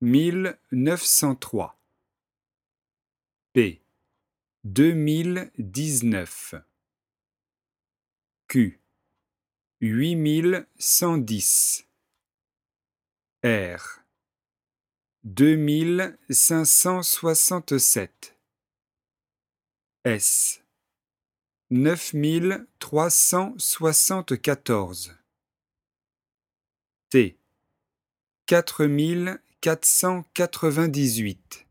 mille neuf cent trois P deux mille dix-neuf Q huit mille cent dix R deux mille cinq cent soixante-sept S neuf mille trois cent soixante-quatorze T quatre mille quatre cent quatre-vingt-dix-huit.